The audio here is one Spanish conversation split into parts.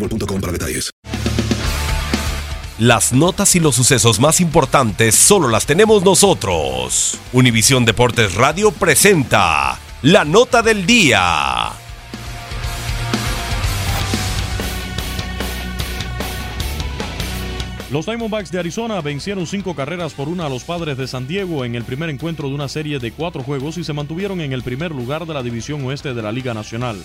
boostmobile.com para detalles. Las notas y los sucesos más importantes solo las tenemos nosotros. Univisión Deportes Radio presenta la nota del día. Los Diamondbacks de Arizona vencieron cinco carreras por una a los padres de San Diego en el primer encuentro de una serie de cuatro juegos y se mantuvieron en el primer lugar de la división oeste de la Liga Nacional.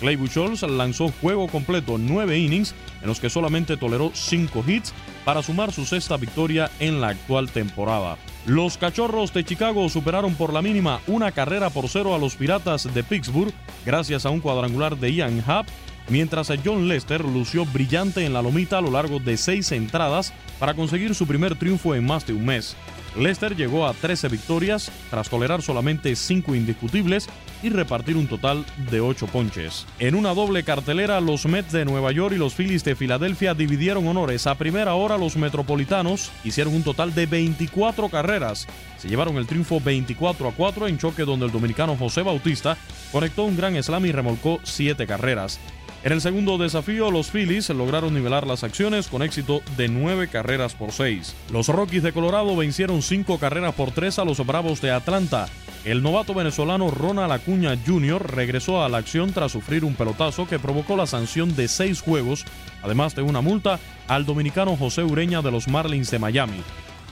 Clay Buchholz lanzó juego completo nueve innings en los que solamente toleró cinco hits para sumar su sexta victoria en la actual temporada. Los Cachorros de Chicago superaron por la mínima una carrera por cero a los Piratas de Pittsburgh gracias a un cuadrangular de Ian Happ mientras John Lester lució brillante en la lomita a lo largo de seis entradas para conseguir su primer triunfo en más de un mes. Lester llegó a 13 victorias tras tolerar solamente 5 indiscutibles y repartir un total de 8 ponches. En una doble cartelera, los Mets de Nueva York y los Phillies de Filadelfia dividieron honores. A primera hora, los Metropolitanos hicieron un total de 24 carreras. Se llevaron el triunfo 24 a 4 en choque donde el dominicano José Bautista conectó un gran slam y remolcó 7 carreras. En el segundo desafío, los Phillies lograron nivelar las acciones con éxito de 9 carreras por 6. Los Rockies de Colorado vencieron 5 carreras por 3 a los Bravos de Atlanta. El novato venezolano Ronald Acuña Jr. regresó a la acción tras sufrir un pelotazo que provocó la sanción de 6 juegos, además de una multa al dominicano José Ureña de los Marlins de Miami.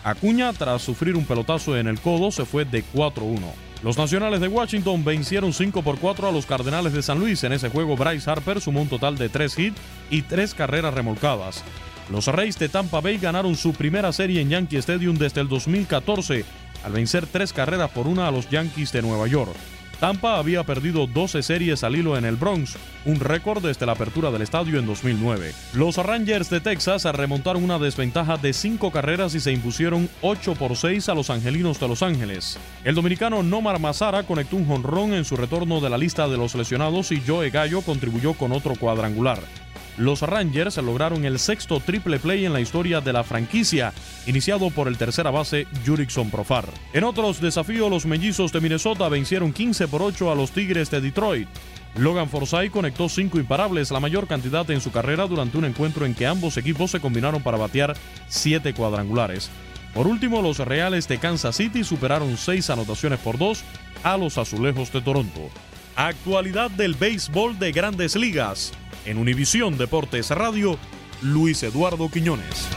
Acuña, tras sufrir un pelotazo en el codo, se fue de 4-1. Los Nacionales de Washington vencieron 5 por 4 a los Cardenales de San Luis. En ese juego, Bryce Harper sumó un total de 3 hits y 3 carreras remolcadas. Los Reyes de Tampa Bay ganaron su primera serie en Yankee Stadium desde el 2014 al vencer 3 carreras por una a los Yankees de Nueva York. Tampa había perdido 12 series al hilo en el Bronx, un récord desde la apertura del estadio en 2009. Los Rangers de Texas remontaron una desventaja de 5 carreras y se impusieron 8 por 6 a los Angelinos de Los Ángeles. El dominicano Nomar Mazara conectó un jonrón en su retorno de la lista de los lesionados y Joe Gallo contribuyó con otro cuadrangular. Los Rangers lograron el sexto triple play en la historia de la franquicia, iniciado por el tercera base Jurickson Profar. En otros desafíos, los mellizos de Minnesota vencieron 15 por 8 a los Tigres de Detroit. Logan Forsythe conectó cinco imparables, la mayor cantidad en su carrera durante un encuentro en que ambos equipos se combinaron para batear siete cuadrangulares. Por último, los Reales de Kansas City superaron seis anotaciones por dos a los Azulejos de Toronto. Actualidad del béisbol de grandes ligas. En Univisión Deportes Radio, Luis Eduardo Quiñones.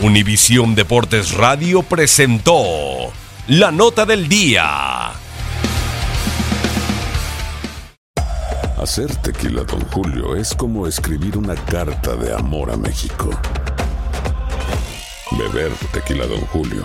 Univisión Deportes Radio presentó la nota del día. Hacer tequila, Don Julio, es como escribir una carta de amor a México. Beber tequila, Don Julio,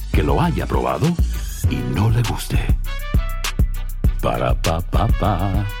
que lo haya probado y no le guste. Para pa pa pa.